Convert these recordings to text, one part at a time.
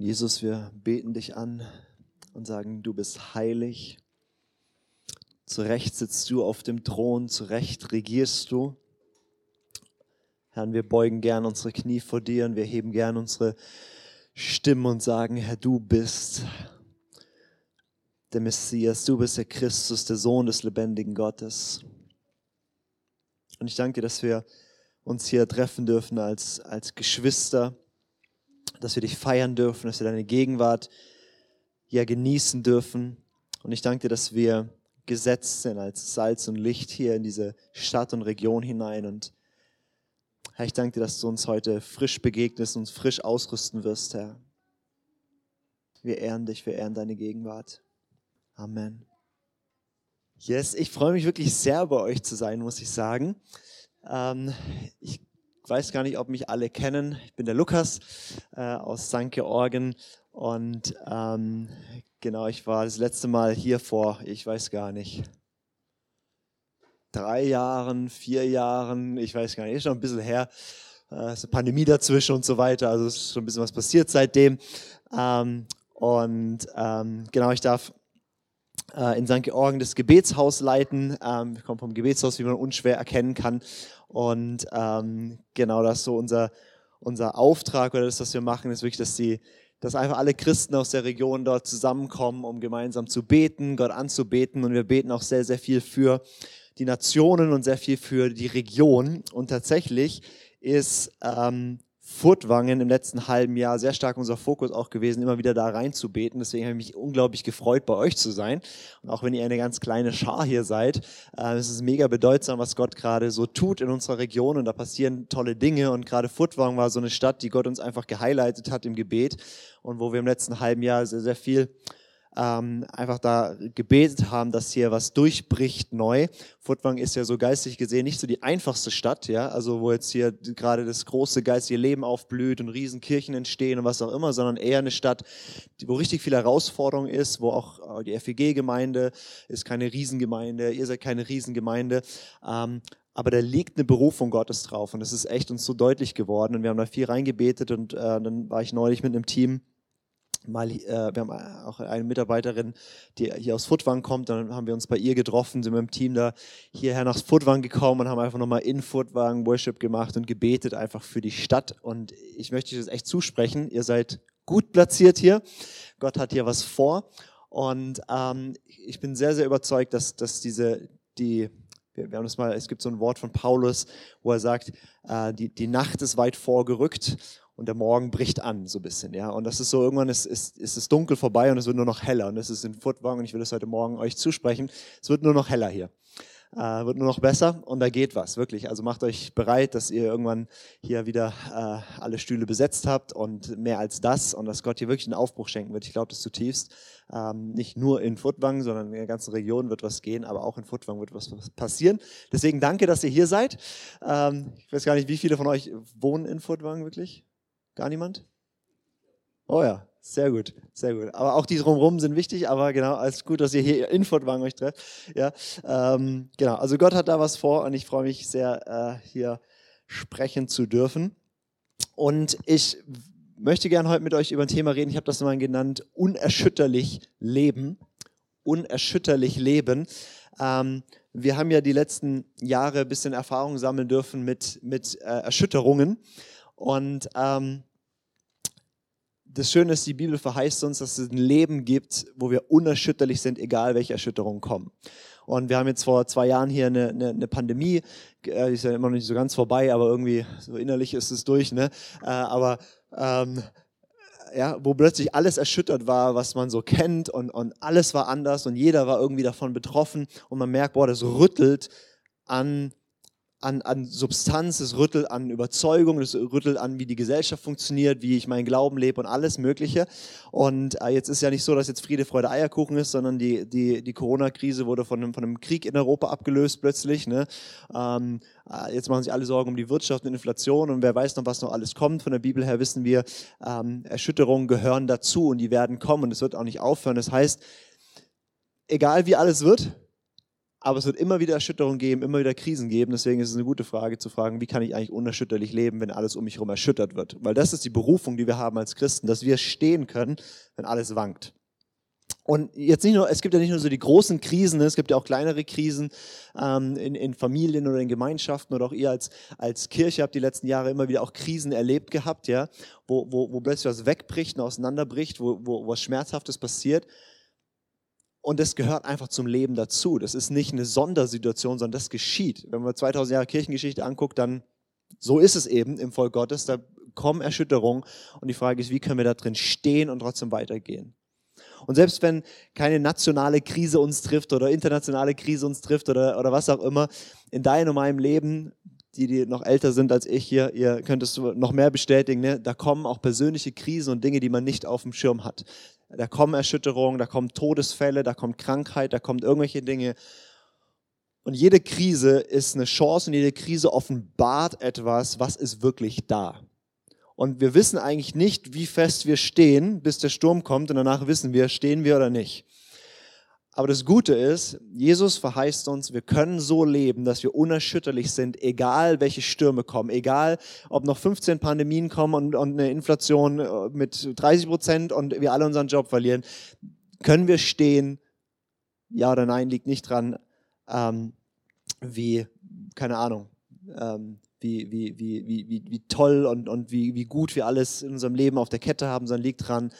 Jesus, wir beten dich an und sagen, du bist heilig. Zu Recht sitzt du auf dem Thron, zu Recht regierst du. Herr, wir beugen gern unsere Knie vor dir und wir heben gern unsere Stimmen und sagen, Herr, du bist der Messias, du bist der Christus, der Sohn des lebendigen Gottes. Und ich danke dass wir uns hier treffen dürfen als, als Geschwister dass wir dich feiern dürfen, dass wir deine Gegenwart ja genießen dürfen. Und ich danke dir, dass wir gesetzt sind als Salz und Licht hier in diese Stadt und Region hinein. Und Herr, ich danke dir, dass du uns heute frisch begegnest und frisch ausrüsten wirst, Herr. Wir ehren dich, wir ehren deine Gegenwart. Amen. Yes, ich freue mich wirklich sehr, bei euch zu sein, muss ich sagen. Ähm, ich weiß gar nicht, ob mich alle kennen. Ich bin der Lukas äh, aus St. Georgen und ähm, genau, ich war das letzte Mal hier vor, ich weiß gar nicht, drei Jahren, vier Jahren, ich weiß gar nicht, ist schon ein bisschen her. Äh, ist eine Pandemie dazwischen und so weiter, also ist schon ein bisschen was passiert seitdem. Ähm, und ähm, genau, ich darf in St. Georgen das Gebetshaus leiten. Ähm, ich komme vom Gebetshaus, wie man unschwer erkennen kann. Und ähm, genau das ist so unser, unser Auftrag oder das, was wir machen, ist wirklich, dass die, dass einfach alle Christen aus der Region dort zusammenkommen, um gemeinsam zu beten, Gott anzubeten. Und wir beten auch sehr, sehr viel für die Nationen und sehr viel für die Region. Und tatsächlich ist ähm, Furtwangen im letzten halben Jahr sehr stark unser Fokus auch gewesen, immer wieder da reinzubeten. Deswegen habe ich mich unglaublich gefreut, bei euch zu sein. Und auch wenn ihr eine ganz kleine Schar hier seid, äh, es ist mega bedeutsam, was Gott gerade so tut in unserer Region. Und da passieren tolle Dinge. Und gerade Furtwangen war so eine Stadt, die Gott uns einfach gehighlightet hat im Gebet und wo wir im letzten halben Jahr sehr, sehr viel ähm, einfach da gebetet haben, dass hier was durchbricht neu. Furtwang ist ja so geistig gesehen nicht so die einfachste Stadt, ja, also wo jetzt hier gerade das große geistige Leben aufblüht und Riesenkirchen entstehen und was auch immer, sondern eher eine Stadt, wo richtig viel Herausforderung ist, wo auch äh, die FEG-Gemeinde ist keine Riesengemeinde, ihr seid keine Riesengemeinde. Ähm, aber da liegt eine Berufung Gottes drauf und das ist echt uns so deutlich geworden und wir haben da viel reingebetet und äh, dann war ich neulich mit einem Team mal, äh, wir haben auch eine Mitarbeiterin, die hier aus Furtwang kommt, dann haben wir uns bei ihr getroffen, sind mit dem Team da hierher nach Furtwang gekommen und haben einfach nochmal in Furtwang Worship gemacht und gebetet einfach für die Stadt. Und ich möchte euch das echt zusprechen, ihr seid gut platziert hier, Gott hat hier was vor. Und ähm, ich bin sehr, sehr überzeugt, dass, dass diese, die, wir, wir haben das mal, es gibt so ein Wort von Paulus, wo er sagt, äh, die, die Nacht ist weit vorgerückt und der Morgen bricht an, so ein bisschen, ja. Und das ist so, irgendwann ist, ist, ist es dunkel vorbei und es wird nur noch heller. Und das ist in Furtwang und ich will das heute Morgen euch zusprechen. Es wird nur noch heller hier. Äh, wird nur noch besser und da geht was, wirklich. Also macht euch bereit, dass ihr irgendwann hier wieder äh, alle Stühle besetzt habt und mehr als das und dass Gott hier wirklich einen Aufbruch schenken wird. Ich glaube das zutiefst. Ähm, nicht nur in Furtwang, sondern in der ganzen Region wird was gehen, aber auch in Furtwang wird was passieren. Deswegen danke, dass ihr hier seid. Ähm, ich weiß gar nicht, wie viele von euch wohnen in Furtwang wirklich? Gar niemand? Oh ja, sehr gut, sehr gut. Aber auch die drumherum sind wichtig, aber genau, alles gut, dass ihr hier in Furtwang euch trefft. Ja, ähm, genau, also Gott hat da was vor und ich freue mich sehr, äh, hier sprechen zu dürfen. Und ich möchte gerne heute mit euch über ein Thema reden. Ich habe das mal genannt, unerschütterlich leben. Unerschütterlich leben. Ähm, wir haben ja die letzten Jahre ein bisschen Erfahrung sammeln dürfen mit, mit äh, Erschütterungen. Und ähm, das Schöne ist, die Bibel verheißt uns, dass es ein Leben gibt, wo wir unerschütterlich sind, egal welche Erschütterungen kommen. Und wir haben jetzt vor zwei Jahren hier eine, eine, eine Pandemie, äh, die ist ja immer noch nicht so ganz vorbei, aber irgendwie so innerlich ist es durch. Ne? Äh, aber ähm, ja, wo plötzlich alles erschüttert war, was man so kennt und, und alles war anders und jeder war irgendwie davon betroffen und man merkt, boah, das rüttelt an an, an Substanz, es rüttelt an Überzeugung, es rüttelt an, wie die Gesellschaft funktioniert, wie ich meinen Glauben lebe und alles Mögliche. Und äh, jetzt ist ja nicht so, dass jetzt Friede, Freude, Eierkuchen ist, sondern die, die, die Corona-Krise wurde von einem, von einem Krieg in Europa abgelöst plötzlich. Ne? Ähm, äh, jetzt machen sich alle Sorgen um die Wirtschaft und Inflation und wer weiß noch, was noch alles kommt. Von der Bibel her wissen wir, ähm, Erschütterungen gehören dazu und die werden kommen und es wird auch nicht aufhören. Das heißt, egal wie alles wird, Aber es wird immer wieder Erschütterungen geben, immer wieder Krisen geben. Deswegen ist es eine gute Frage zu fragen, wie kann ich eigentlich unerschütterlich leben, wenn alles um mich herum erschüttert wird? Weil das ist die Berufung, die wir haben als Christen, dass wir stehen können, wenn alles wankt. Und jetzt nicht nur, es gibt ja nicht nur so die großen Krisen, es gibt ja auch kleinere Krisen ähm, in, in Familien oder in Gemeinschaften oder auch ihr als, als Kirche habt die letzten Jahre immer wieder auch Krisen erlebt gehabt, ja, wo, wo, wo plötzlich was wegbricht und auseinanderbricht, wo, wo was Schmerzhaftes passiert. Und das gehört einfach zum Leben dazu. Das ist nicht eine Sondersituation, sondern das geschieht. Wenn man 2000 Jahre Kirchengeschichte anguckt, dann so ist es eben im Volk Gottes. Da kommen Erschütterungen. Und die Frage ist, wie können wir da drin stehen und trotzdem weitergehen? Und selbst wenn keine nationale Krise uns trifft oder internationale Krise uns trifft oder, oder was auch immer, in deinem und meinem Leben, die, die noch älter sind als ich hier, ihr könnt es noch mehr bestätigen, ne? da kommen auch persönliche Krisen und Dinge, die man nicht auf dem Schirm hat. Da kommen Erschütterungen, da kommen Todesfälle, da kommt Krankheit, da kommt irgendwelche Dinge. Und jede Krise ist eine Chance und jede Krise offenbart etwas, was ist wirklich da. Und wir wissen eigentlich nicht, wie fest wir stehen, bis der Sturm kommt und danach wissen wir, stehen wir oder nicht. Aber das Gute ist, Jesus verheißt uns, wir können so leben, dass wir unerschütterlich sind, egal welche Stürme kommen, egal ob noch 15 Pandemien kommen und, und eine Inflation äh, mit 30 Prozent und wir alle unseren Job verlieren, können wir stehen. Ja oder nein, liegt nicht dran, ähm, wie, keine Ahnung, ähm, wie, wie, wie, wie, wie, wie toll und, und wie, wie gut wir alles in unserem Leben auf der Kette haben, sondern liegt dran,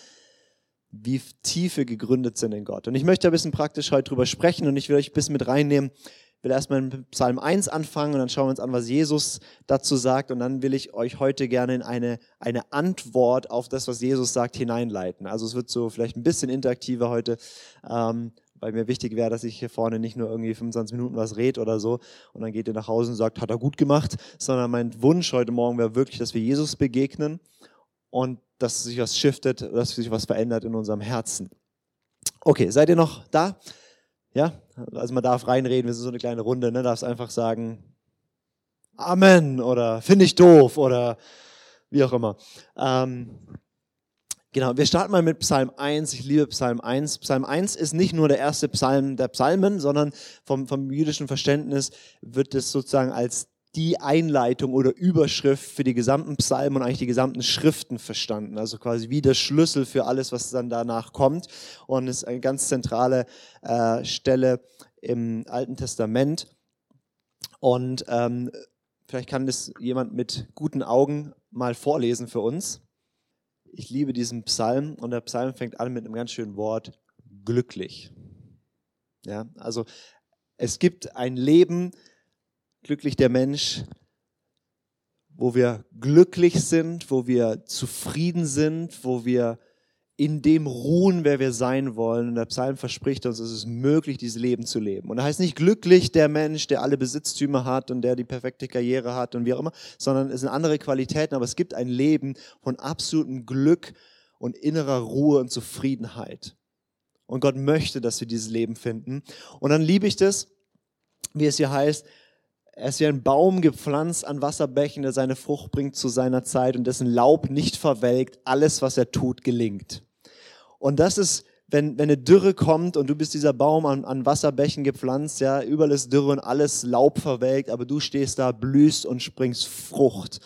wie tief wir gegründet sind in Gott. Und ich möchte ein bisschen praktisch heute drüber sprechen und ich will euch ein bisschen mit reinnehmen. Ich will erstmal in Psalm 1 anfangen und dann schauen wir uns an, was Jesus dazu sagt. Und dann will ich euch heute gerne in eine, eine Antwort auf das, was Jesus sagt, hineinleiten. Also es wird so vielleicht ein bisschen interaktiver heute, ähm, weil mir wichtig wäre, dass ich hier vorne nicht nur irgendwie 25 Minuten was red oder so und dann geht ihr nach Hause und sagt, hat er gut gemacht, sondern mein Wunsch heute Morgen wäre wirklich, dass wir Jesus begegnen und dass sich was shiftet, dass sich was verändert in unserem Herzen. Okay, seid ihr noch da? Ja, also man darf reinreden, wir sind so eine kleine Runde, ne? darfst einfach sagen Amen oder finde ich doof oder wie auch immer. Ähm, genau, wir starten mal mit Psalm 1. Ich liebe Psalm 1. Psalm 1 ist nicht nur der erste Psalm der Psalmen, sondern vom, vom jüdischen Verständnis wird es sozusagen als die Einleitung oder Überschrift für die gesamten Psalmen und eigentlich die gesamten Schriften verstanden. Also quasi wie der Schlüssel für alles, was dann danach kommt. Und ist eine ganz zentrale äh, Stelle im Alten Testament. Und ähm, vielleicht kann das jemand mit guten Augen mal vorlesen für uns. Ich liebe diesen Psalm und der Psalm fängt an mit einem ganz schönen Wort, glücklich. Ja, also es gibt ein Leben, glücklich der Mensch, wo wir glücklich sind, wo wir zufrieden sind, wo wir in dem ruhen, wer wir sein wollen. Und der Psalm verspricht uns, es ist möglich, dieses Leben zu leben. Und da heißt nicht glücklich der Mensch, der alle Besitztümer hat und der die perfekte Karriere hat und wie auch immer, sondern es sind andere Qualitäten, aber es gibt ein Leben von absolutem Glück und innerer Ruhe und Zufriedenheit. Und Gott möchte, dass wir dieses Leben finden. Und dann liebe ich das, wie es hier heißt, er ist wie ein Baum gepflanzt an Wasserbächen, der seine Frucht bringt zu seiner Zeit und dessen Laub nicht verwelkt. Alles, was er tut, gelingt. Und das ist, wenn, wenn eine Dürre kommt und du bist dieser Baum an, an Wasserbächen gepflanzt, ja, überall ist Dürre und alles Laub verwelkt, aber du stehst da, blühst und springst Frucht.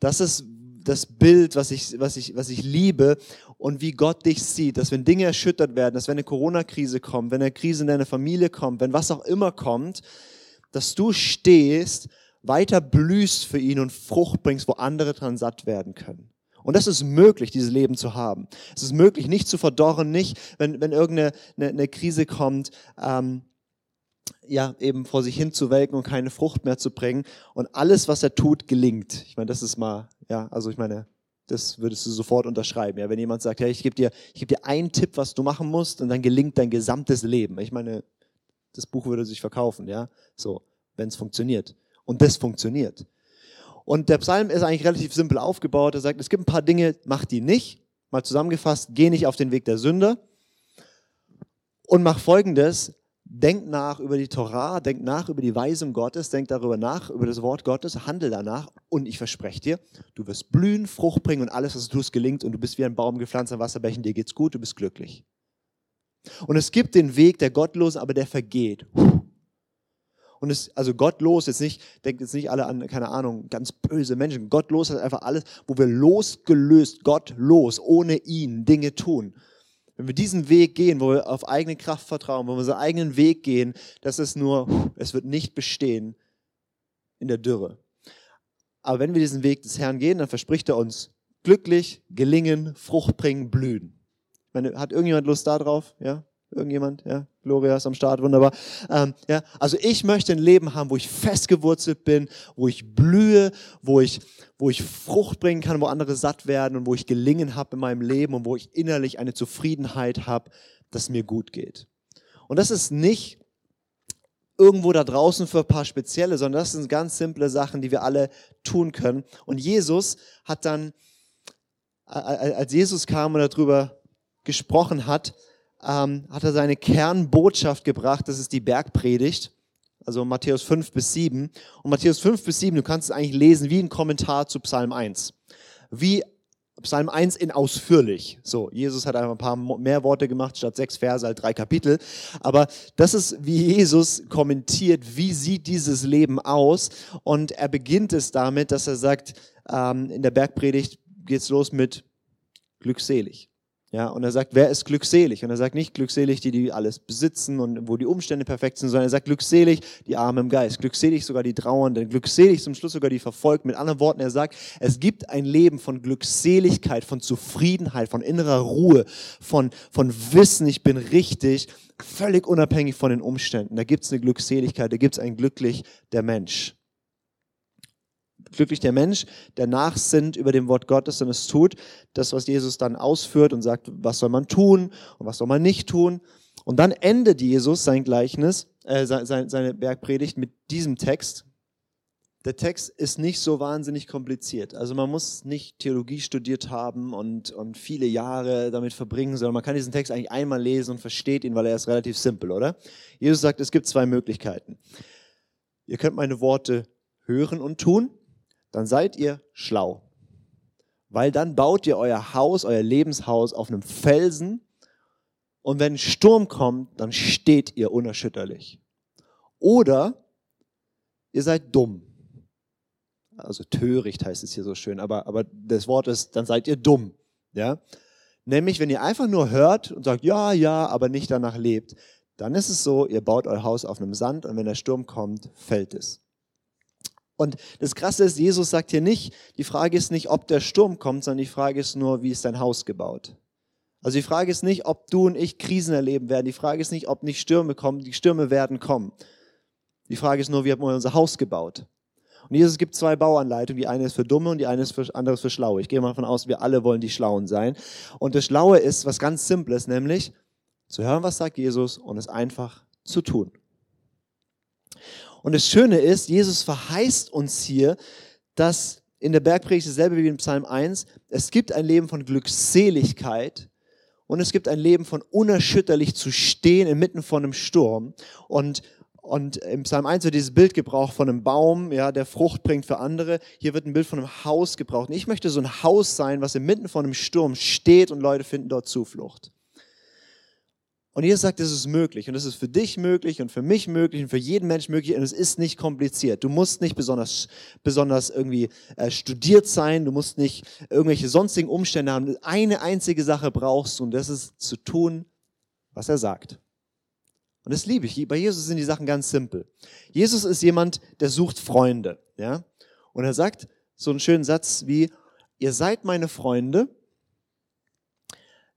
Das ist das Bild, was ich, was ich, was ich liebe und wie Gott dich sieht, dass wenn Dinge erschüttert werden, dass wenn eine Corona-Krise kommt, wenn eine Krise in deine Familie kommt, wenn was auch immer kommt, dass du stehst, weiter blühst für ihn und Frucht bringst, wo andere dran satt werden können. Und das ist möglich, dieses Leben zu haben. Es ist möglich, nicht zu verdorren, nicht, wenn, wenn irgendeine eine, eine Krise kommt, ähm, ja, eben vor sich hin zu welken und keine Frucht mehr zu bringen. Und alles, was er tut, gelingt. Ich meine, das ist mal, ja, also ich meine, das würdest du sofort unterschreiben. Ja, wenn jemand sagt, hey, ich gebe dir, ich gebe dir einen Tipp, was du machen musst, und dann gelingt dein gesamtes Leben. Ich meine, das Buch würde sich verkaufen, ja, so, wenn es funktioniert. Und das funktioniert. Und der Psalm ist eigentlich relativ simpel aufgebaut. Er sagt, es gibt ein paar Dinge, mach die nicht. Mal zusammengefasst, geh nicht auf den Weg der Sünde. Und mach folgendes, denk nach über die Torah, denk nach über die Weisung Gottes, denk darüber nach, über das Wort Gottes, handel danach und ich verspreche dir, du wirst blühen, Frucht bringen und alles, was du tust, gelingt und du bist wie ein Baum gepflanzt an Wasserbächen, dir geht's gut, du bist glücklich. Und es gibt den Weg der Gottlosen, aber der vergeht. Und es, also gottlos, jetzt nicht, denkt jetzt nicht alle an, keine Ahnung, ganz böse Menschen. Gottlos heißt einfach alles, wo wir losgelöst, gottlos, ohne ihn Dinge tun. Wenn wir diesen Weg gehen, wo wir auf eigene Kraft vertrauen, wo wir unseren eigenen Weg gehen, das ist nur, es wird nicht bestehen in der Dürre. Aber wenn wir diesen Weg des Herrn gehen, dann verspricht er uns glücklich, gelingen, Frucht bringen, blühen. Meine, hat irgendjemand Lust darauf? Ja? Irgendjemand? Ja? Gloria ist am Start, wunderbar. Ähm, ja? Also ich möchte ein Leben haben, wo ich festgewurzelt bin, wo ich blühe, wo ich, wo ich Frucht bringen kann, wo andere satt werden und wo ich gelingen habe in meinem Leben und wo ich innerlich eine Zufriedenheit habe, dass mir gut geht. Und das ist nicht irgendwo da draußen für ein paar spezielle, sondern das sind ganz simple Sachen, die wir alle tun können. Und Jesus hat dann, als Jesus kam und darüber gesprochen hat, ähm, hat er seine Kernbotschaft gebracht, das ist die Bergpredigt, also Matthäus 5 bis 7. Und Matthäus 5 bis 7, du kannst es eigentlich lesen wie ein Kommentar zu Psalm 1. Wie Psalm 1 in ausführlich. So, Jesus hat einfach ein paar mehr Worte gemacht, statt sechs Verse, halt drei Kapitel. Aber das ist, wie Jesus kommentiert, wie sieht dieses Leben aus. Und er beginnt es damit, dass er sagt, ähm, in der Bergpredigt geht es los mit glückselig. Ja, und er sagt, wer ist glückselig? Und er sagt nicht glückselig, die, die alles besitzen und wo die Umstände perfekt sind, sondern er sagt glückselig, die Armen im Geist, glückselig sogar die Trauernden, glückselig zum Schluss sogar die Verfolgten. Mit anderen Worten, er sagt, es gibt ein Leben von Glückseligkeit, von Zufriedenheit, von innerer Ruhe, von, von Wissen, ich bin richtig, völlig unabhängig von den Umständen. Da gibt es eine Glückseligkeit, da gibt es ein glücklich der Mensch glücklich der Mensch, der nachsinnt über dem Wort Gottes und es tut, das, was Jesus dann ausführt und sagt, was soll man tun und was soll man nicht tun. Und dann endet Jesus sein Gleichnis, äh, seine Bergpredigt mit diesem Text. Der Text ist nicht so wahnsinnig kompliziert. Also man muss nicht Theologie studiert haben und, und viele Jahre damit verbringen, sondern man kann diesen Text eigentlich einmal lesen und versteht ihn, weil er ist relativ simpel, oder? Jesus sagt, es gibt zwei Möglichkeiten. Ihr könnt meine Worte hören und tun dann seid ihr schlau. Weil dann baut ihr euer Haus, euer Lebenshaus auf einem Felsen und wenn ein Sturm kommt, dann steht ihr unerschütterlich. Oder ihr seid dumm. Also töricht heißt es hier so schön, aber, aber das Wort ist, dann seid ihr dumm. Ja? Nämlich, wenn ihr einfach nur hört und sagt, ja, ja, aber nicht danach lebt, dann ist es so, ihr baut euer Haus auf einem Sand und wenn der Sturm kommt, fällt es. Und das Krasse ist, Jesus sagt hier nicht, die Frage ist nicht, ob der Sturm kommt, sondern die Frage ist nur, wie ist dein Haus gebaut? Also die Frage ist nicht, ob du und ich Krisen erleben werden. Die Frage ist nicht, ob nicht Stürme kommen. Die Stürme werden kommen. Die Frage ist nur, wie haben wir unser Haus gebaut? Und Jesus gibt zwei Bauanleitungen. Die eine ist für Dumme und die eine ist für, andere ist für Schlaue. Ich gehe mal davon aus, wir alle wollen die Schlauen sein. Und das Schlaue ist was ganz Simples, nämlich zu hören, was sagt Jesus und es einfach zu tun. Und das Schöne ist, Jesus verheißt uns hier, dass in der Bergpredigt dasselbe wie in Psalm 1, es gibt ein Leben von Glückseligkeit und es gibt ein Leben von unerschütterlich zu stehen inmitten von einem Sturm. Und, und im Psalm 1 wird dieses Bild gebraucht von einem Baum, ja, der Frucht bringt für andere. Hier wird ein Bild von einem Haus gebraucht. Und ich möchte so ein Haus sein, was inmitten von einem Sturm steht und Leute finden dort Zuflucht. Und Jesus sagt, es ist möglich und es ist für dich möglich und für mich möglich und für jeden Menschen möglich und es ist nicht kompliziert. Du musst nicht besonders, besonders irgendwie äh, studiert sein, du musst nicht irgendwelche sonstigen Umstände haben. Eine einzige Sache brauchst du und das ist zu tun, was er sagt. Und das liebe ich. Bei Jesus sind die Sachen ganz simpel. Jesus ist jemand, der sucht Freunde, ja? Und er sagt so einen schönen Satz wie, ihr seid meine Freunde,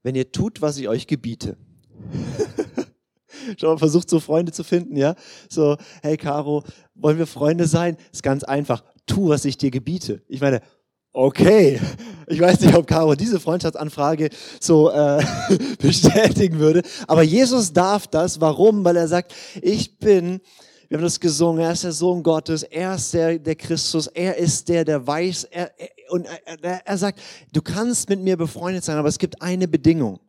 wenn ihr tut, was ich euch gebiete. Schon mal versucht, so Freunde zu finden, ja? So, hey Caro, wollen wir Freunde sein? Ist ganz einfach. Tu, was ich dir gebiete. Ich meine, okay. Ich weiß nicht, ob Caro diese Freundschaftsanfrage so äh, bestätigen würde. Aber Jesus darf das. Warum? Weil er sagt, ich bin, wir haben das gesungen, er ist der Sohn Gottes, er ist der, der Christus, er ist der, der weiß. Er, er, und er, er sagt, du kannst mit mir befreundet sein, aber es gibt eine Bedingung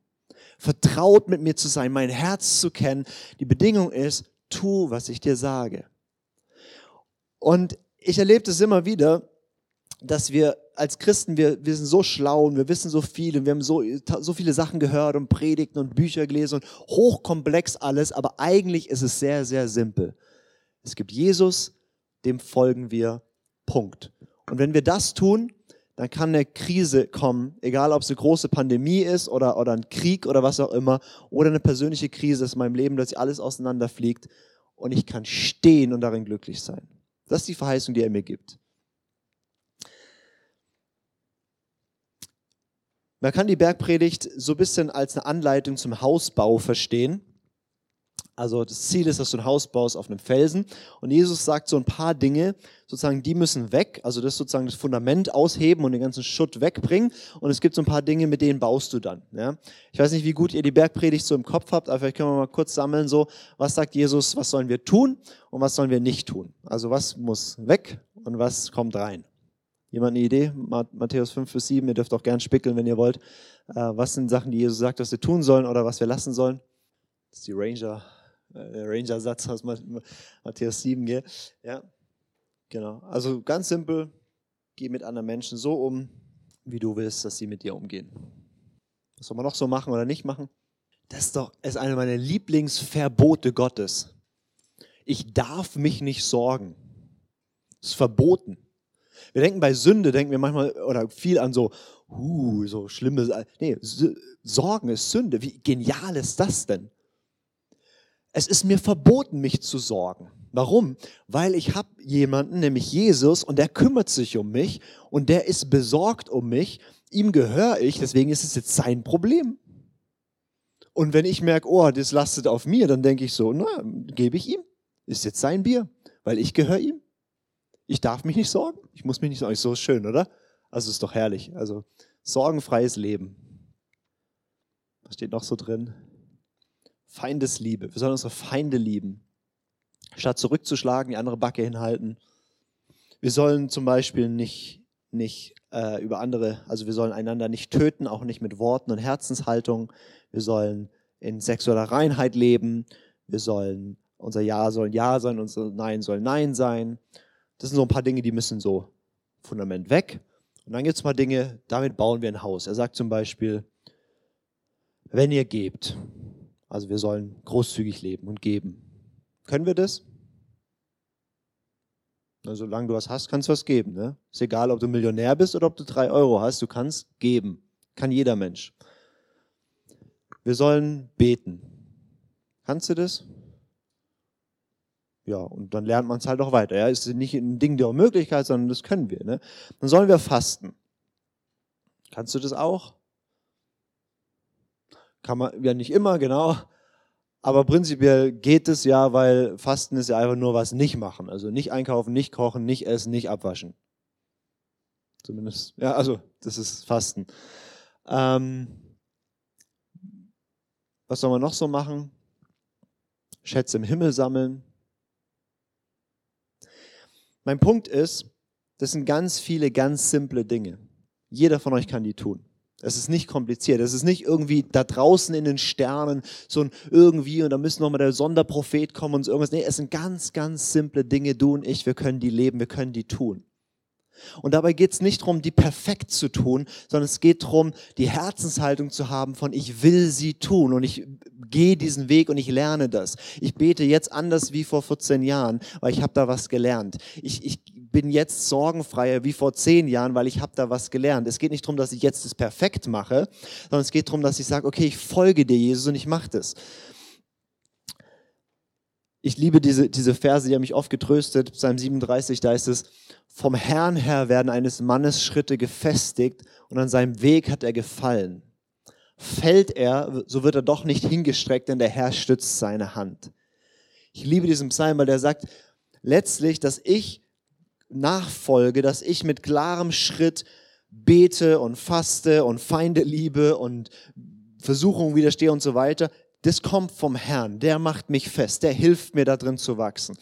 vertraut mit mir zu sein, mein Herz zu kennen. Die Bedingung ist, tu, was ich dir sage. Und ich erlebe das immer wieder, dass wir als Christen, wir, wir sind so schlau und wir wissen so viel und wir haben so, so viele Sachen gehört und Predigten und Bücher gelesen und hochkomplex alles, aber eigentlich ist es sehr, sehr simpel. Es gibt Jesus, dem folgen wir. Punkt. Und wenn wir das tun, dann kann eine Krise kommen, egal ob es eine große Pandemie ist oder, oder ein Krieg oder was auch immer, oder eine persönliche Krise ist in meinem Leben, dass alles auseinanderfliegt und ich kann stehen und darin glücklich sein. Das ist die Verheißung, die er mir gibt. Man kann die Bergpredigt so ein bisschen als eine Anleitung zum Hausbau verstehen. Also das Ziel ist, dass du ein Haus baust auf einem Felsen. Und Jesus sagt so ein paar Dinge, sozusagen, die müssen weg. Also das sozusagen das Fundament ausheben und den ganzen Schutt wegbringen. Und es gibt so ein paar Dinge, mit denen baust du dann. Ja? Ich weiß nicht, wie gut ihr die Bergpredigt so im Kopf habt, aber vielleicht können wir mal kurz sammeln, so, was sagt Jesus, was sollen wir tun und was sollen wir nicht tun? Also was muss weg und was kommt rein? Jemand eine Idee? Matthäus 5 bis 7, ihr dürft auch gern spickeln, wenn ihr wollt. Äh, was sind Sachen, die Jesus sagt, was wir tun sollen oder was wir lassen sollen? Das ist die Ranger Ranger-Satz aus Matthäus 7, gell? Ja, genau. Also ganz simpel, geh mit anderen Menschen so um, wie du willst, dass sie mit dir umgehen. Was soll man noch so machen oder nicht machen? Das ist doch ist eine meiner Lieblingsverbote Gottes. Ich darf mich nicht sorgen. Das ist verboten. Wir denken bei Sünde, denken wir manchmal oder viel an so, uh, so schlimme, nee, Sorgen ist Sünde. Wie genial ist das denn? Es ist mir verboten, mich zu sorgen. Warum? Weil ich habe jemanden, nämlich Jesus, und der kümmert sich um mich und der ist besorgt um mich. Ihm gehöre ich, deswegen ist es jetzt sein Problem. Und wenn ich merke, oh, das lastet auf mir, dann denke ich so, na, gebe ich ihm. Ist jetzt sein Bier, weil ich gehöre ihm. Ich darf mich nicht sorgen. Ich muss mich nicht sorgen. Ist so schön, oder? Also ist doch herrlich. Also sorgenfreies Leben. Was steht noch so drin? Feindesliebe. Wir sollen unsere Feinde lieben. Statt zurückzuschlagen, die andere Backe hinhalten. Wir sollen zum Beispiel nicht, nicht äh, über andere, also wir sollen einander nicht töten, auch nicht mit Worten und Herzenshaltung. Wir sollen in sexueller Reinheit leben. Wir sollen, unser Ja soll Ja sein, unser Nein soll Nein sein. Das sind so ein paar Dinge, die müssen so Fundament weg. Und dann gibt es mal Dinge, damit bauen wir ein Haus. Er sagt zum Beispiel, wenn ihr gebt, also wir sollen großzügig leben und geben. Können wir das? Na, solange du was hast, kannst du was geben. Ne? Ist egal, ob du Millionär bist oder ob du drei Euro hast, du kannst geben. Kann jeder Mensch. Wir sollen beten. Kannst du das? Ja, und dann lernt man es halt auch weiter. Ja, ist nicht ein Ding der Unmöglichkeit, sondern das können wir. Ne? Dann sollen wir fasten. Kannst du das auch? Kann man ja nicht immer, genau. Aber prinzipiell geht es ja, weil Fasten ist ja einfach nur was nicht machen. Also nicht einkaufen, nicht kochen, nicht essen, nicht abwaschen. Zumindest, ja, also das ist Fasten. Ähm, was soll man noch so machen? Schätze im Himmel sammeln. Mein Punkt ist, das sind ganz viele ganz simple Dinge. Jeder von euch kann die tun. Es ist nicht kompliziert. Es ist nicht irgendwie da draußen in den Sternen so ein irgendwie und da müssen nochmal der Sonderprophet kommen und so irgendwas. Nee, es sind ganz, ganz simple Dinge. Du und ich, wir können die leben, wir können die tun. Und dabei geht es nicht darum, die perfekt zu tun, sondern es geht darum, die Herzenshaltung zu haben von ich will sie tun und ich gehe diesen Weg und ich lerne das. Ich bete jetzt anders wie vor 14 Jahren, weil ich habe da was gelernt. Ich, ich bin jetzt sorgenfreier wie vor zehn Jahren, weil ich habe da was gelernt. Es geht nicht darum, dass ich jetzt das perfekt mache, sondern es geht darum, dass ich sage, okay, ich folge dir, Jesus, und ich mache das. Ich liebe diese, diese Verse, die haben mich oft getröstet. Psalm 37, da ist es, vom Herrn her werden eines Mannes Schritte gefestigt und an seinem Weg hat er gefallen. Fällt er, so wird er doch nicht hingestreckt, denn der Herr stützt seine Hand. Ich liebe diesen Psalm, weil der sagt letztlich, dass ich nachfolge, dass ich mit klarem Schritt bete und faste und Feinde liebe und Versuchungen widerstehe und so weiter, das kommt vom Herrn. Der macht mich fest. Der hilft mir da drin zu wachsen.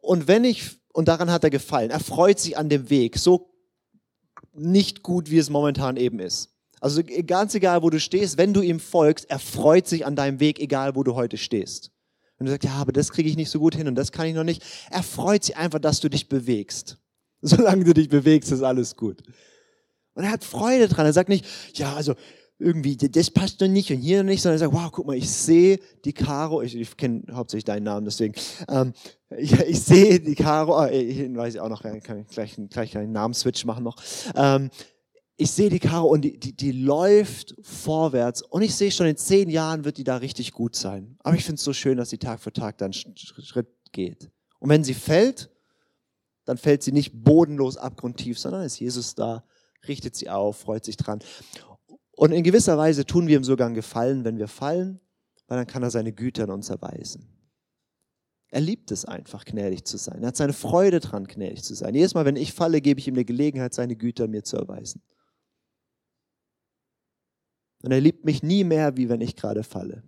Und wenn ich, und daran hat er gefallen, er freut sich an dem Weg, so nicht gut, wie es momentan eben ist. Also ganz egal, wo du stehst, wenn du ihm folgst, er freut sich an deinem Weg, egal wo du heute stehst. Und du sagst, ja, aber das kriege ich nicht so gut hin und das kann ich noch nicht. Er freut sich einfach, dass du dich bewegst. Solange du dich bewegst, ist alles gut. Und er hat Freude dran. Er sagt nicht, ja, also irgendwie, das passt doch nicht und hier nicht, sondern ich sage, wow, guck mal, ich sehe die Caro, ich, ich kenne hauptsächlich deinen Namen, deswegen, ähm, ich, ich sehe die Caro, äh, ich weiß ich auch noch, kann ich gleich, gleich einen Namensswitch machen noch. Ähm, ich sehe die Caro und die, die, die läuft vorwärts und ich sehe schon in zehn Jahren wird die da richtig gut sein. Aber ich finde es so schön, dass sie Tag für Tag dann Schritt geht. Und wenn sie fällt, dann fällt sie nicht bodenlos abgrundtief, sondern ist Jesus da, richtet sie auf, freut sich dran. Und in gewisser Weise tun wir ihm sogar einen Gefallen, wenn wir fallen, weil dann kann er seine Güter an uns erweisen. Er liebt es einfach, gnädig zu sein. Er hat seine Freude dran, gnädig zu sein. Jedes Mal, wenn ich falle, gebe ich ihm eine Gelegenheit, seine Güter mir zu erweisen. Und er liebt mich nie mehr, wie wenn ich gerade falle.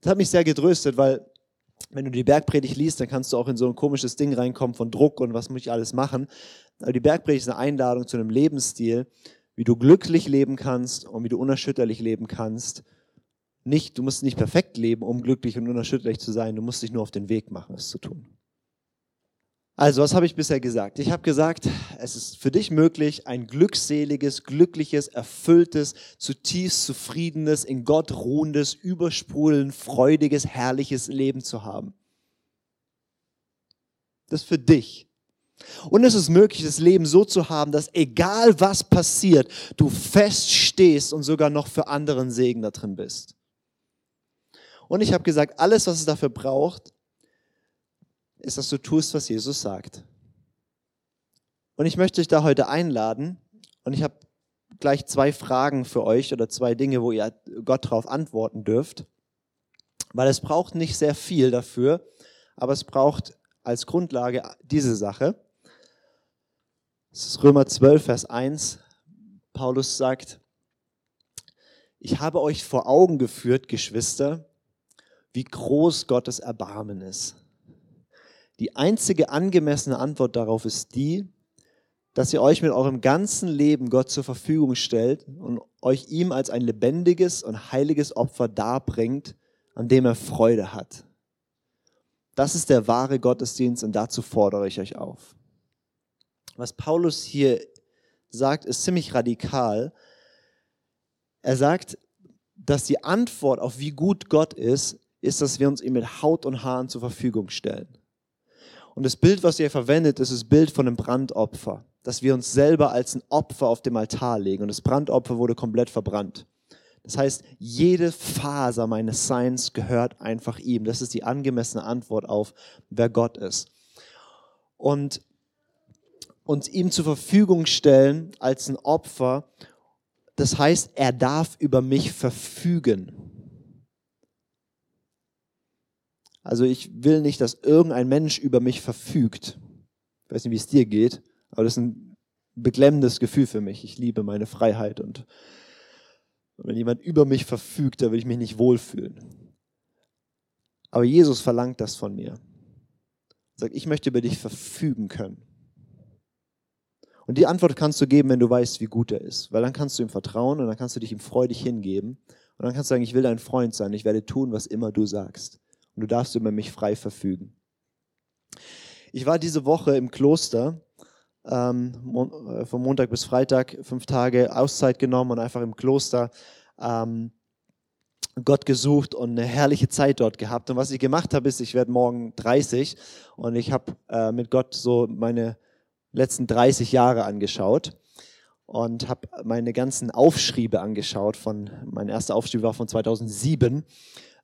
Das hat mich sehr getröstet, weil wenn du die Bergpredigt liest, dann kannst du auch in so ein komisches Ding reinkommen von Druck und was muss ich alles machen. Aber die Bergpredigt ist eine Einladung zu einem Lebensstil, wie du glücklich leben kannst und wie du unerschütterlich leben kannst. Nicht, du musst nicht perfekt leben, um glücklich und unerschütterlich zu sein. Du musst dich nur auf den Weg machen, es zu tun. Also, was habe ich bisher gesagt? Ich habe gesagt, es ist für dich möglich, ein glückseliges, glückliches, erfülltes, zutiefst zufriedenes, in Gott ruhendes, übersprudelnd, freudiges, herrliches Leben zu haben. Das ist für dich. Und es ist möglich, das Leben so zu haben, dass egal was passiert, du feststehst und sogar noch für anderen Segen da drin bist. Und ich habe gesagt, alles, was es dafür braucht, ist, dass du tust, was Jesus sagt. Und ich möchte dich da heute einladen und ich habe gleich zwei Fragen für euch oder zwei Dinge, wo ihr Gott darauf antworten dürft, weil es braucht nicht sehr viel dafür, aber es braucht als Grundlage diese Sache. Das ist Römer 12, Vers 1. Paulus sagt, ich habe euch vor Augen geführt, Geschwister, wie groß Gottes Erbarmen ist. Die einzige angemessene Antwort darauf ist die, dass ihr euch mit eurem ganzen Leben Gott zur Verfügung stellt und euch ihm als ein lebendiges und heiliges Opfer darbringt, an dem er Freude hat. Das ist der wahre Gottesdienst und dazu fordere ich euch auf. Was Paulus hier sagt, ist ziemlich radikal. Er sagt, dass die Antwort auf wie gut Gott ist, ist, dass wir uns ihm mit Haut und Haaren zur Verfügung stellen. Und das Bild, was ihr verwendet, ist das Bild von einem Brandopfer, dass wir uns selber als ein Opfer auf dem Altar legen. Und das Brandopfer wurde komplett verbrannt. Das heißt, jede Faser meines Seins gehört einfach ihm. Das ist die angemessene Antwort auf, wer Gott ist. Und uns ihm zur Verfügung stellen als ein Opfer, das heißt, er darf über mich verfügen. Also ich will nicht, dass irgendein Mensch über mich verfügt. Ich weiß nicht, wie es dir geht, aber das ist ein beklemmendes Gefühl für mich. Ich liebe meine Freiheit und wenn jemand über mich verfügt, da will ich mich nicht wohlfühlen. Aber Jesus verlangt das von mir. Er sagt, ich möchte über dich verfügen können. Und die Antwort kannst du geben, wenn du weißt, wie gut er ist. Weil dann kannst du ihm vertrauen und dann kannst du dich ihm freudig hingeben. Und dann kannst du sagen, ich will dein Freund sein, ich werde tun, was immer du sagst du darfst über mich frei verfügen. Ich war diese Woche im Kloster, ähm, äh, von Montag bis Freitag, fünf Tage Auszeit genommen und einfach im Kloster ähm, Gott gesucht und eine herrliche Zeit dort gehabt. Und was ich gemacht habe, ist, ich werde morgen 30 und ich habe äh, mit Gott so meine letzten 30 Jahre angeschaut und habe meine ganzen Aufschriebe angeschaut. Von, mein erster Aufschrieb war von 2007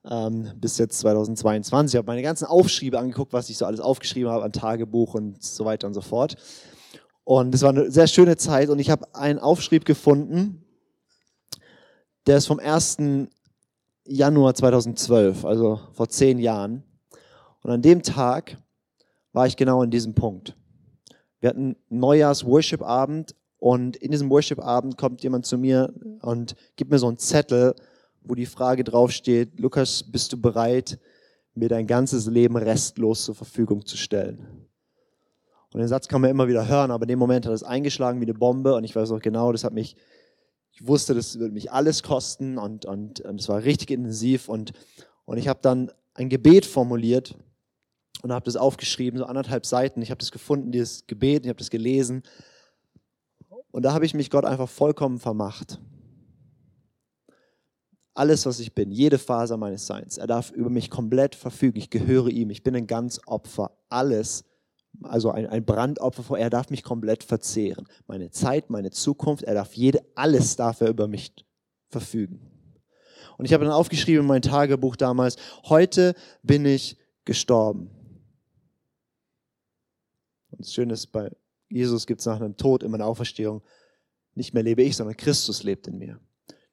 ähm, bis jetzt 2022. Ich habe meine ganzen Aufschriebe angeguckt, was ich so alles aufgeschrieben habe an Tagebuch und so weiter und so fort. Und es war eine sehr schöne Zeit und ich habe einen Aufschrieb gefunden, der ist vom 1. Januar 2012, also vor zehn Jahren. Und an dem Tag war ich genau in diesem Punkt. Wir hatten Neujahrs-Worship-Abend und in diesem Worship-Abend kommt jemand zu mir und gibt mir so einen Zettel wo die Frage draufsteht, Lukas, bist du bereit, mir dein ganzes Leben restlos zur Verfügung zu stellen? Und den Satz kann man immer wieder hören, aber in dem Moment hat es eingeschlagen wie eine Bombe und ich weiß auch genau, das hat mich, ich wusste, das würde mich alles kosten und, und, und es war richtig intensiv und, und ich habe dann ein Gebet formuliert und habe das aufgeschrieben, so anderthalb Seiten. Ich habe das gefunden, dieses Gebet, ich habe das gelesen Und da habe ich mich Gott einfach vollkommen vermacht. Alles, was ich bin, jede Faser meines Seins, er darf über mich komplett verfügen. Ich gehöre ihm. Ich bin ein ganz Opfer. Alles, also ein, ein Brandopfer vor, er darf mich komplett verzehren. Meine Zeit, meine Zukunft, er darf jede, alles darf er über mich verfügen. Und ich habe dann aufgeschrieben in mein Tagebuch damals, heute bin ich gestorben. Und das Schöne ist, bei Jesus gibt es nach einem Tod immer eine Auferstehung. Nicht mehr lebe ich, sondern Christus lebt in mir.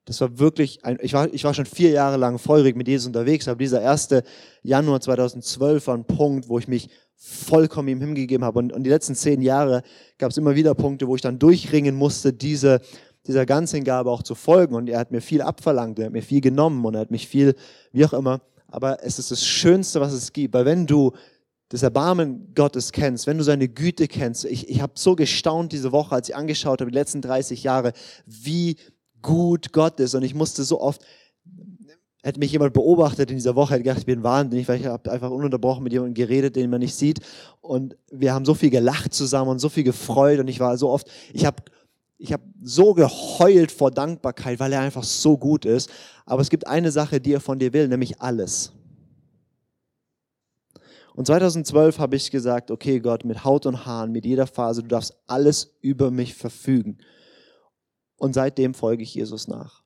Das war wirklich ein, ich war, ich war schon vier Jahre lang feurig mit Jesus unterwegs, aber dieser erste Januar 2012 war ein Punkt, wo ich mich vollkommen ihm hingegeben habe. Und, und die letzten zehn Jahre gab es immer wieder Punkte, wo ich dann durchringen musste, diese, dieser Ganzhingabe auch zu folgen. Und er hat mir viel abverlangt, er hat mir viel genommen und er hat mich viel, wie auch immer. Aber es ist das Schönste, was es gibt. Weil wenn du das Erbarmen Gottes kennst, wenn du seine Güte kennst, ich, ich habe so gestaunt diese Woche, als ich angeschaut habe, die letzten 30 Jahre, wie gut Gott ist. Und ich musste so oft, hätte mich jemand beobachtet in dieser Woche, hätte gedacht, ich bin wahnsinnig, weil ich habe einfach ununterbrochen mit jemandem geredet, den man nicht sieht. Und wir haben so viel gelacht zusammen und so viel gefreut. Und ich war so oft, ich habe ich habe so geheult vor Dankbarkeit, weil er einfach so gut ist. Aber es gibt eine Sache, die er von dir will, nämlich alles. Und 2012 habe ich gesagt, okay Gott, mit Haut und Haaren, mit jeder Phase, du darfst alles über mich verfügen. Und seitdem folge ich Jesus nach.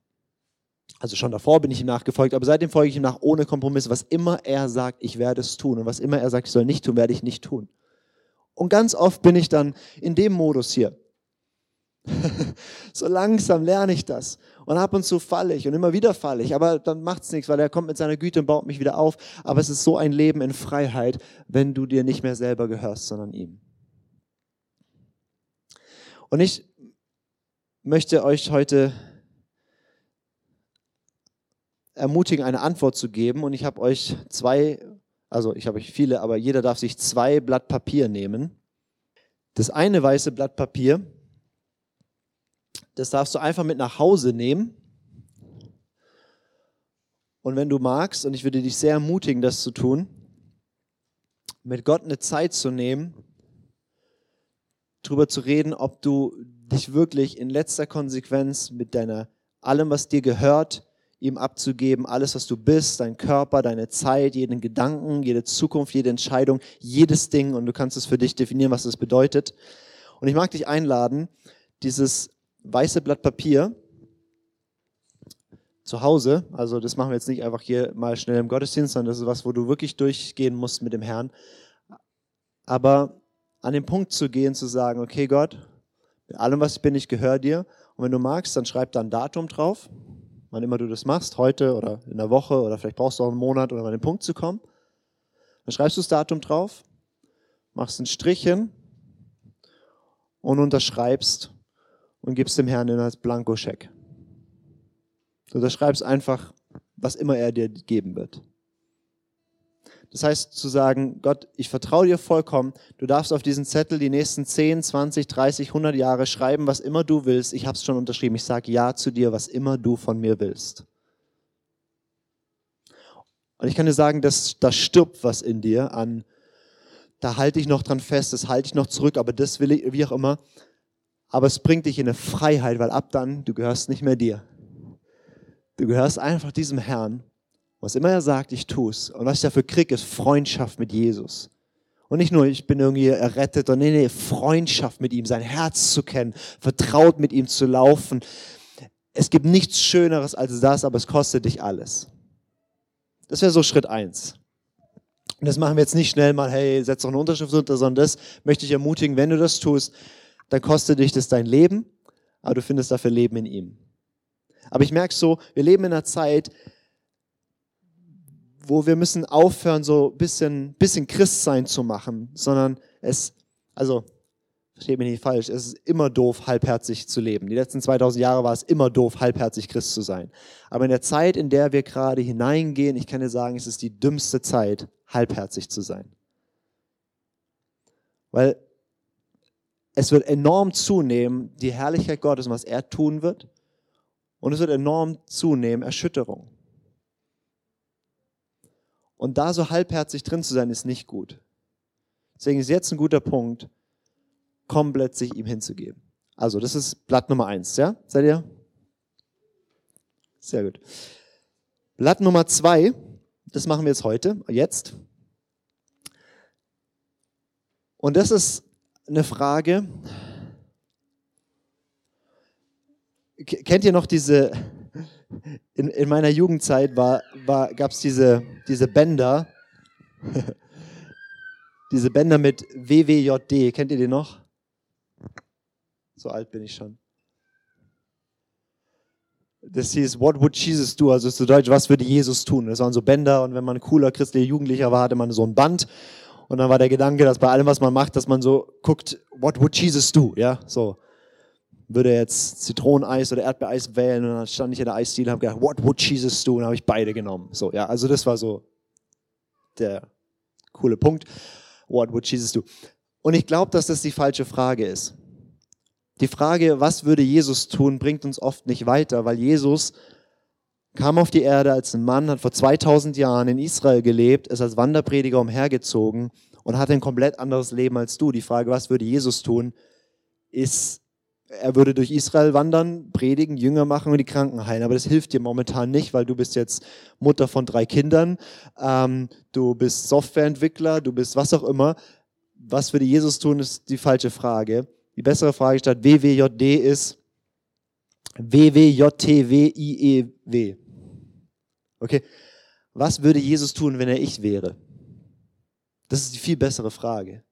Also schon davor bin ich ihm nachgefolgt, aber seitdem folge ich ihm nach ohne Kompromisse. Was immer er sagt, ich werde es tun. Und was immer er sagt, ich soll nicht tun, werde ich nicht tun. Und ganz oft bin ich dann in dem Modus hier. so langsam lerne ich das. Und ab und zu falle ich und immer wieder falle ich. Aber dann macht es nichts, weil er kommt mit seiner Güte und baut mich wieder auf. Aber es ist so ein Leben in Freiheit, wenn du dir nicht mehr selber gehörst, sondern ihm. Und ich möchte euch heute ermutigen, eine Antwort zu geben. Und ich habe euch zwei, also ich habe euch viele, aber jeder darf sich zwei Blatt Papier nehmen. Das eine weiße Blatt Papier, das darfst du einfach mit nach Hause nehmen. Und wenn du magst, und ich würde dich sehr ermutigen, das zu tun, mit Gott eine Zeit zu nehmen, darüber zu reden, ob du dich wirklich in letzter Konsequenz mit deiner, allem, was dir gehört, ihm abzugeben, alles, was du bist, dein Körper, deine Zeit, jeden Gedanken, jede Zukunft, jede Entscheidung, jedes Ding und du kannst es für dich definieren, was das bedeutet. Und ich mag dich einladen, dieses weiße Blatt Papier zu Hause, also das machen wir jetzt nicht einfach hier mal schnell im Gottesdienst, sondern das ist was, wo du wirklich durchgehen musst mit dem Herrn. Aber an den Punkt zu gehen, zu sagen, okay Gott, mit allem, was ich bin, ich gehöre dir. Und wenn du magst, dann schreib da ein Datum drauf, wann immer du das machst, heute oder in der Woche oder vielleicht brauchst du auch einen Monat, um an den Punkt zu kommen. Dann schreibst du das Datum drauf, machst einen Strich hin und unterschreibst und gibst dem Herrn den als Blankoscheck. Du unterschreibst einfach, was immer er dir geben wird. Das heißt zu sagen, Gott, ich vertraue dir vollkommen. Du darfst auf diesen Zettel die nächsten 10, 20, 30, 100 Jahre schreiben, was immer du willst. Ich habe es schon unterschrieben. Ich sage ja zu dir, was immer du von mir willst. Und ich kann dir sagen, dass da stirbt was in dir an, da halte ich noch dran fest, das halte ich noch zurück, aber das will ich, wie auch immer. Aber es bringt dich in eine Freiheit, weil ab dann, du gehörst nicht mehr dir. Du gehörst einfach diesem Herrn was immer er sagt, ich tue es. Und was ich dafür kriege, ist Freundschaft mit Jesus. Und nicht nur, ich bin irgendwie errettet, sondern nee, nee, Freundschaft mit ihm, sein Herz zu kennen, vertraut mit ihm zu laufen. Es gibt nichts Schöneres als das, aber es kostet dich alles. Das wäre so Schritt eins. Und das machen wir jetzt nicht schnell mal, hey, setz doch eine Unterschrift unter, sondern das möchte ich ermutigen, wenn du das tust, dann kostet dich das dein Leben, aber du findest dafür Leben in ihm. Aber ich merke so, wir leben in einer Zeit, wo wir müssen aufhören, so ein bisschen, bisschen Christsein zu machen, sondern es, also, versteht mich nicht falsch, es ist immer doof, halbherzig zu leben. Die letzten 2000 Jahre war es immer doof, halbherzig Christ zu sein. Aber in der Zeit, in der wir gerade hineingehen, ich kann dir sagen, es ist die dümmste Zeit, halbherzig zu sein. Weil es wird enorm zunehmen, die Herrlichkeit Gottes und was er tun wird. Und es wird enorm zunehmen, Erschütterung. Und da so halbherzig drin zu sein, ist nicht gut. Deswegen ist jetzt ein guter Punkt, komplett sich ihm hinzugeben. Also, das ist Blatt Nummer eins, ja? Seid ihr? Sehr gut. Blatt Nummer zwei, das machen wir jetzt heute, jetzt. Und das ist eine Frage. Kennt ihr noch diese, in, in meiner Jugendzeit war, war, gab es diese, diese Bänder, diese Bänder mit WWJD, kennt ihr die noch? So alt bin ich schon. Das hieß, what would Jesus do? Also zu Deutsch, was würde Jesus tun? Das waren so Bänder und wenn man cooler christlicher Jugendlicher war, hatte man so ein Band und dann war der Gedanke, dass bei allem, was man macht, dass man so guckt, what would Jesus do? Ja, so. Würde jetzt Zitroneneis oder Erdbeereis wählen und dann stand ich in der Eisdiele und habe gedacht, what would Jesus do? Und habe ich beide genommen. So, ja, also das war so der coole Punkt. What would Jesus do? Und ich glaube, dass das die falsche Frage ist. Die Frage, was würde Jesus tun, bringt uns oft nicht weiter, weil Jesus kam auf die Erde als ein Mann, hat vor 2000 Jahren in Israel gelebt, ist als Wanderprediger umhergezogen und hat ein komplett anderes Leben als du. Die Frage, was würde Jesus tun, ist, er würde durch Israel wandern, predigen, Jünger machen und die Kranken heilen. Aber das hilft dir momentan nicht, weil du bist jetzt Mutter von drei Kindern, ähm, du bist Softwareentwickler, du bist was auch immer. Was würde Jesus tun, ist die falsche Frage. Die bessere Frage statt WWJD ist WWJTWIEW. Okay, was würde Jesus tun, wenn er ich wäre? Das ist die viel bessere Frage.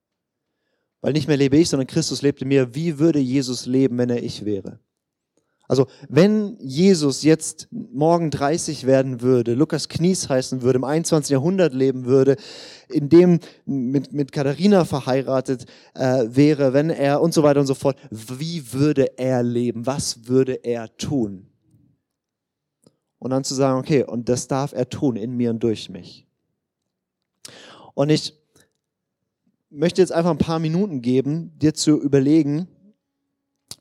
Weil nicht mehr lebe ich, sondern Christus lebt in mir. Wie würde Jesus leben, wenn er ich wäre? Also, wenn Jesus jetzt morgen 30 werden würde, Lukas Knies heißen würde, im 21. Jahrhundert leben würde, in dem mit, mit Katharina verheiratet äh, wäre, wenn er und so weiter und so fort, wie würde er leben? Was würde er tun? Und dann zu sagen, okay, und das darf er tun in mir und durch mich. Und ich möchte jetzt einfach ein paar Minuten geben, dir zu überlegen,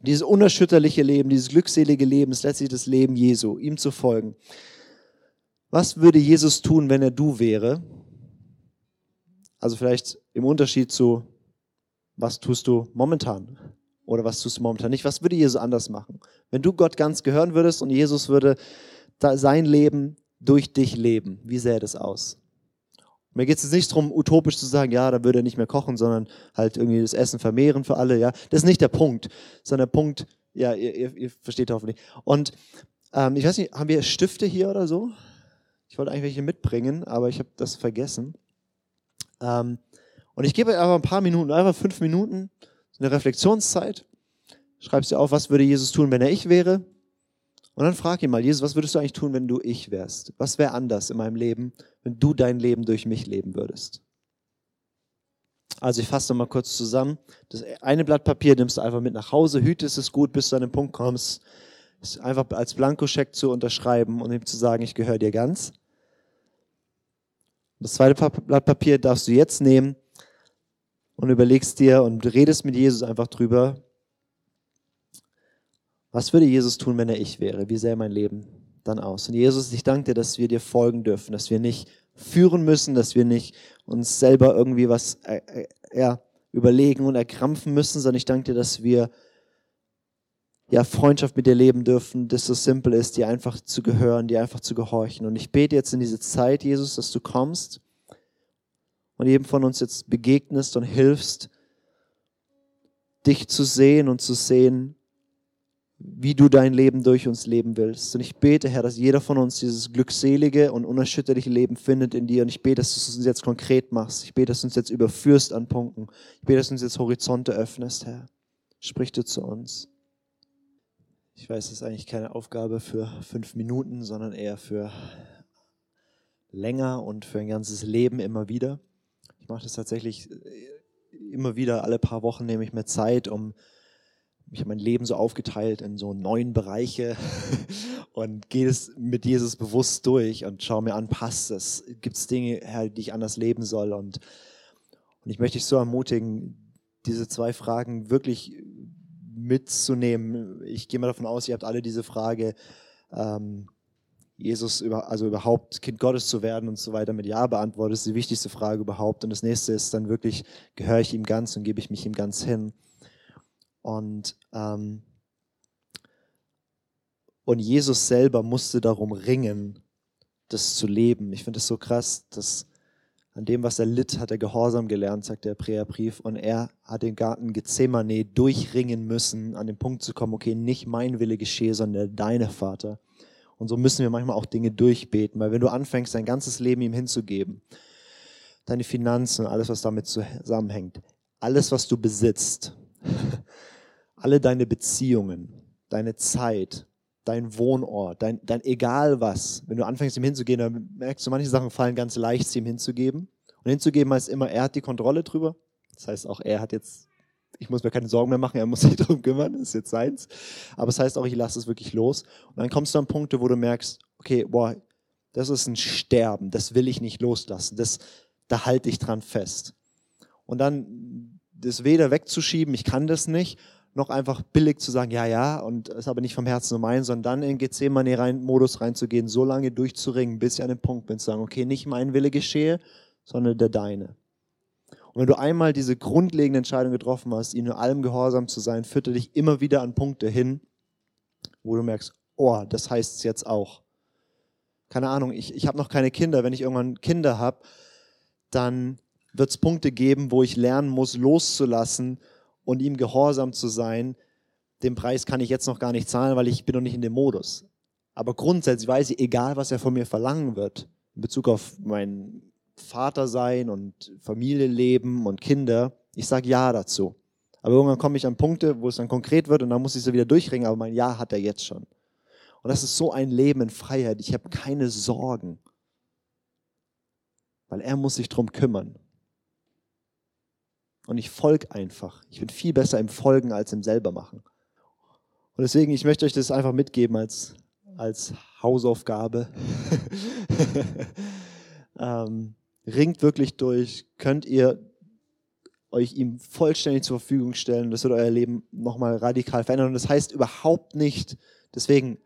dieses unerschütterliche Leben, dieses glückselige Leben ist letztlich das Leben Jesu, ihm zu folgen. Was würde Jesus tun, wenn er du wäre? Also vielleicht im Unterschied zu, was tust du momentan? Oder was tust du momentan nicht? Was würde Jesus anders machen? Wenn du Gott ganz gehören würdest und Jesus würde sein Leben durch dich leben, wie sähe das aus? Mir geht es jetzt nicht darum, utopisch zu sagen, ja, da würde er nicht mehr kochen, sondern halt irgendwie das Essen vermehren für alle, ja. Das ist nicht der Punkt, sondern der Punkt, ja, ihr, ihr, ihr versteht hoffentlich. Und ähm, ich weiß nicht, haben wir Stifte hier oder so? Ich wollte eigentlich welche mitbringen, aber ich habe das vergessen. Ähm, und ich gebe euch einfach ein paar Minuten, einfach fünf Minuten, eine Reflexionszeit. Schreibst dir auf, was würde Jesus tun, wenn er ich wäre? Und dann frag ihn mal, Jesus, was würdest du eigentlich tun, wenn du ich wärst? Was wäre anders in meinem Leben, wenn du dein Leben durch mich leben würdest? Also ich fasse mal kurz zusammen. Das eine Blatt Papier nimmst du einfach mit nach Hause, hütest es gut, bis du an den Punkt kommst, es einfach als Blankoscheck zu unterschreiben und ihm zu sagen, ich gehöre dir ganz. Das zweite Blatt Papier darfst du jetzt nehmen und überlegst dir und redest mit Jesus einfach drüber, was würde Jesus tun, wenn er ich wäre? Wie sähe mein Leben dann aus? Und Jesus, ich danke dir, dass wir dir folgen dürfen, dass wir nicht führen müssen, dass wir nicht uns selber irgendwie was äh, äh, ja, überlegen und erkrampfen müssen, sondern ich danke dir, dass wir ja, Freundschaft mit dir leben dürfen, das so simpel ist, dir einfach zu gehören, dir einfach zu gehorchen. Und ich bete jetzt in diese Zeit, Jesus, dass du kommst und jedem von uns jetzt begegnest und hilfst, dich zu sehen und zu sehen, wie du dein Leben durch uns leben willst. Und ich bete, Herr, dass jeder von uns dieses glückselige und unerschütterliche Leben findet in dir. Und ich bete, dass du es uns jetzt konkret machst. Ich bete, dass du uns jetzt überführst an Punkten. Ich bete, dass du uns jetzt Horizonte öffnest, Herr. Sprich du zu uns. Ich weiß, das ist eigentlich keine Aufgabe für fünf Minuten, sondern eher für länger und für ein ganzes Leben immer wieder. Ich mache das tatsächlich immer wieder, alle paar Wochen nehme ich mir Zeit, um ich habe mein Leben so aufgeteilt in so neun Bereiche und gehe es mit Jesus bewusst durch und schaue mir an, passt es? Gibt es Dinge, Herr, die ich anders leben soll? Und, und ich möchte dich so ermutigen, diese zwei Fragen wirklich mitzunehmen. Ich gehe mal davon aus, ihr habt alle diese Frage, ähm, Jesus, über, also überhaupt Kind Gottes zu werden und so weiter mit Ja beantwortet. Ist die wichtigste Frage überhaupt. Und das nächste ist dann wirklich, gehöre ich ihm ganz und gebe ich mich ihm ganz hin? Und, ähm, und Jesus selber musste darum ringen, das zu leben. Ich finde es so krass, dass an dem, was er litt, hat er Gehorsam gelernt, sagt der Präerbrief. Und er hat den Garten Gethsemane durchringen müssen, an den Punkt zu kommen, okay, nicht mein Wille geschehe, sondern deine Vater. Und so müssen wir manchmal auch Dinge durchbeten, weil wenn du anfängst, dein ganzes Leben ihm hinzugeben, deine Finanzen, alles, was damit zusammenhängt, alles, was du besitzt, alle deine Beziehungen, deine Zeit, dein Wohnort, dein, dein egal was, wenn du anfängst, ihm hinzugehen, dann merkst du, manche Sachen fallen ganz leicht, ihm hinzugeben. Und hinzugeben heißt immer, er hat die Kontrolle drüber. Das heißt auch, er hat jetzt, ich muss mir keine Sorgen mehr machen, er muss sich darum kümmern, das ist jetzt seins. Aber es das heißt auch, ich lasse es wirklich los. Und dann kommst du an Punkte, wo du merkst, okay, boah, das ist ein Sterben, das will ich nicht loslassen, das, da halte ich dran fest. Und dann das weder wegzuschieben, ich kann das nicht, noch einfach billig zu sagen, ja, ja, und ist aber nicht vom Herzen nur mein, sondern dann in Gethsemane-Modus reinzugehen, so lange durchzuringen, bis ich an den Punkt bin, zu sagen, okay, nicht mein Wille geschehe, sondern der deine. Und wenn du einmal diese grundlegende Entscheidung getroffen hast, ihnen nur allem gehorsam zu sein, führt er dich immer wieder an Punkte hin, wo du merkst, oh, das heißt es jetzt auch. Keine Ahnung, ich, ich habe noch keine Kinder. Wenn ich irgendwann Kinder habe, dann wird es Punkte geben, wo ich lernen muss, loszulassen und ihm gehorsam zu sein. Den Preis kann ich jetzt noch gar nicht zahlen, weil ich bin noch nicht in dem Modus. Aber grundsätzlich weiß ich, egal was er von mir verlangen wird, in Bezug auf mein Vater sein und Familie leben und Kinder, ich sage Ja dazu. Aber irgendwann komme ich an Punkte, wo es dann konkret wird und dann muss ich es wieder durchringen, aber mein Ja hat er jetzt schon. Und das ist so ein Leben in Freiheit. Ich habe keine Sorgen, weil er muss sich drum kümmern. Und ich folge einfach. Ich bin viel besser im Folgen als im selbermachen. Und deswegen, ich möchte euch das einfach mitgeben als, als Hausaufgabe. ähm, ringt wirklich durch. Könnt ihr euch ihm vollständig zur Verfügung stellen. Das wird euer Leben nochmal radikal verändern. Und das heißt überhaupt nicht, deswegen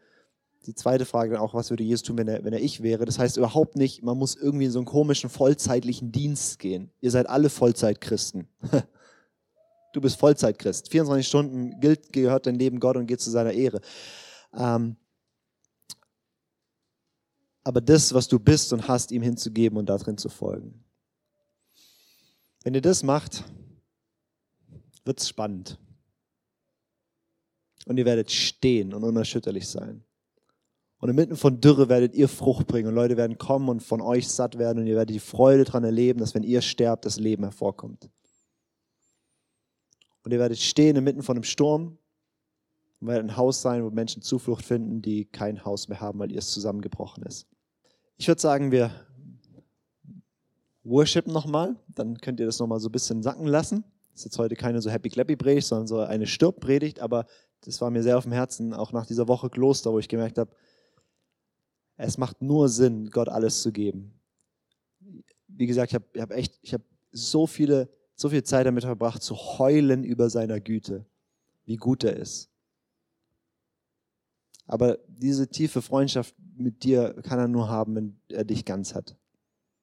die zweite Frage dann auch, was würde Jesus tun, wenn er, wenn er ich wäre? Das heißt überhaupt nicht, man muss irgendwie in so einen komischen vollzeitlichen Dienst gehen. Ihr seid alle Vollzeitchristen. Du bist Vollzeitchrist. 24 Stunden gilt, gehört dein Leben Gott und geht zu seiner Ehre. Ähm, aber das, was du bist und hast, ihm hinzugeben und darin zu folgen. Wenn ihr das macht, wird es spannend. Und ihr werdet stehen und unerschütterlich sein. Und inmitten von Dürre werdet ihr Frucht bringen und Leute werden kommen und von euch satt werden und ihr werdet die Freude daran erleben, dass wenn ihr sterbt, das Leben hervorkommt. Und ihr werdet stehen inmitten von einem Sturm und werdet ein Haus sein, wo Menschen Zuflucht finden, die kein Haus mehr haben, weil ihr es zusammengebrochen ist. Ich würde sagen, wir worshipen nochmal, dann könnt ihr das nochmal so ein bisschen sacken lassen. Das ist jetzt heute keine so happy-clappy-Predigt, sondern so eine Stirbpredigt, aber das war mir sehr auf dem Herzen, auch nach dieser Woche Kloster, wo ich gemerkt habe, es macht nur Sinn, Gott alles zu geben. Wie gesagt, ich habe hab echt, ich habe so viele, so viel Zeit damit verbracht, zu heulen über seiner Güte, wie gut er ist. Aber diese tiefe Freundschaft mit dir kann er nur haben, wenn er dich ganz hat.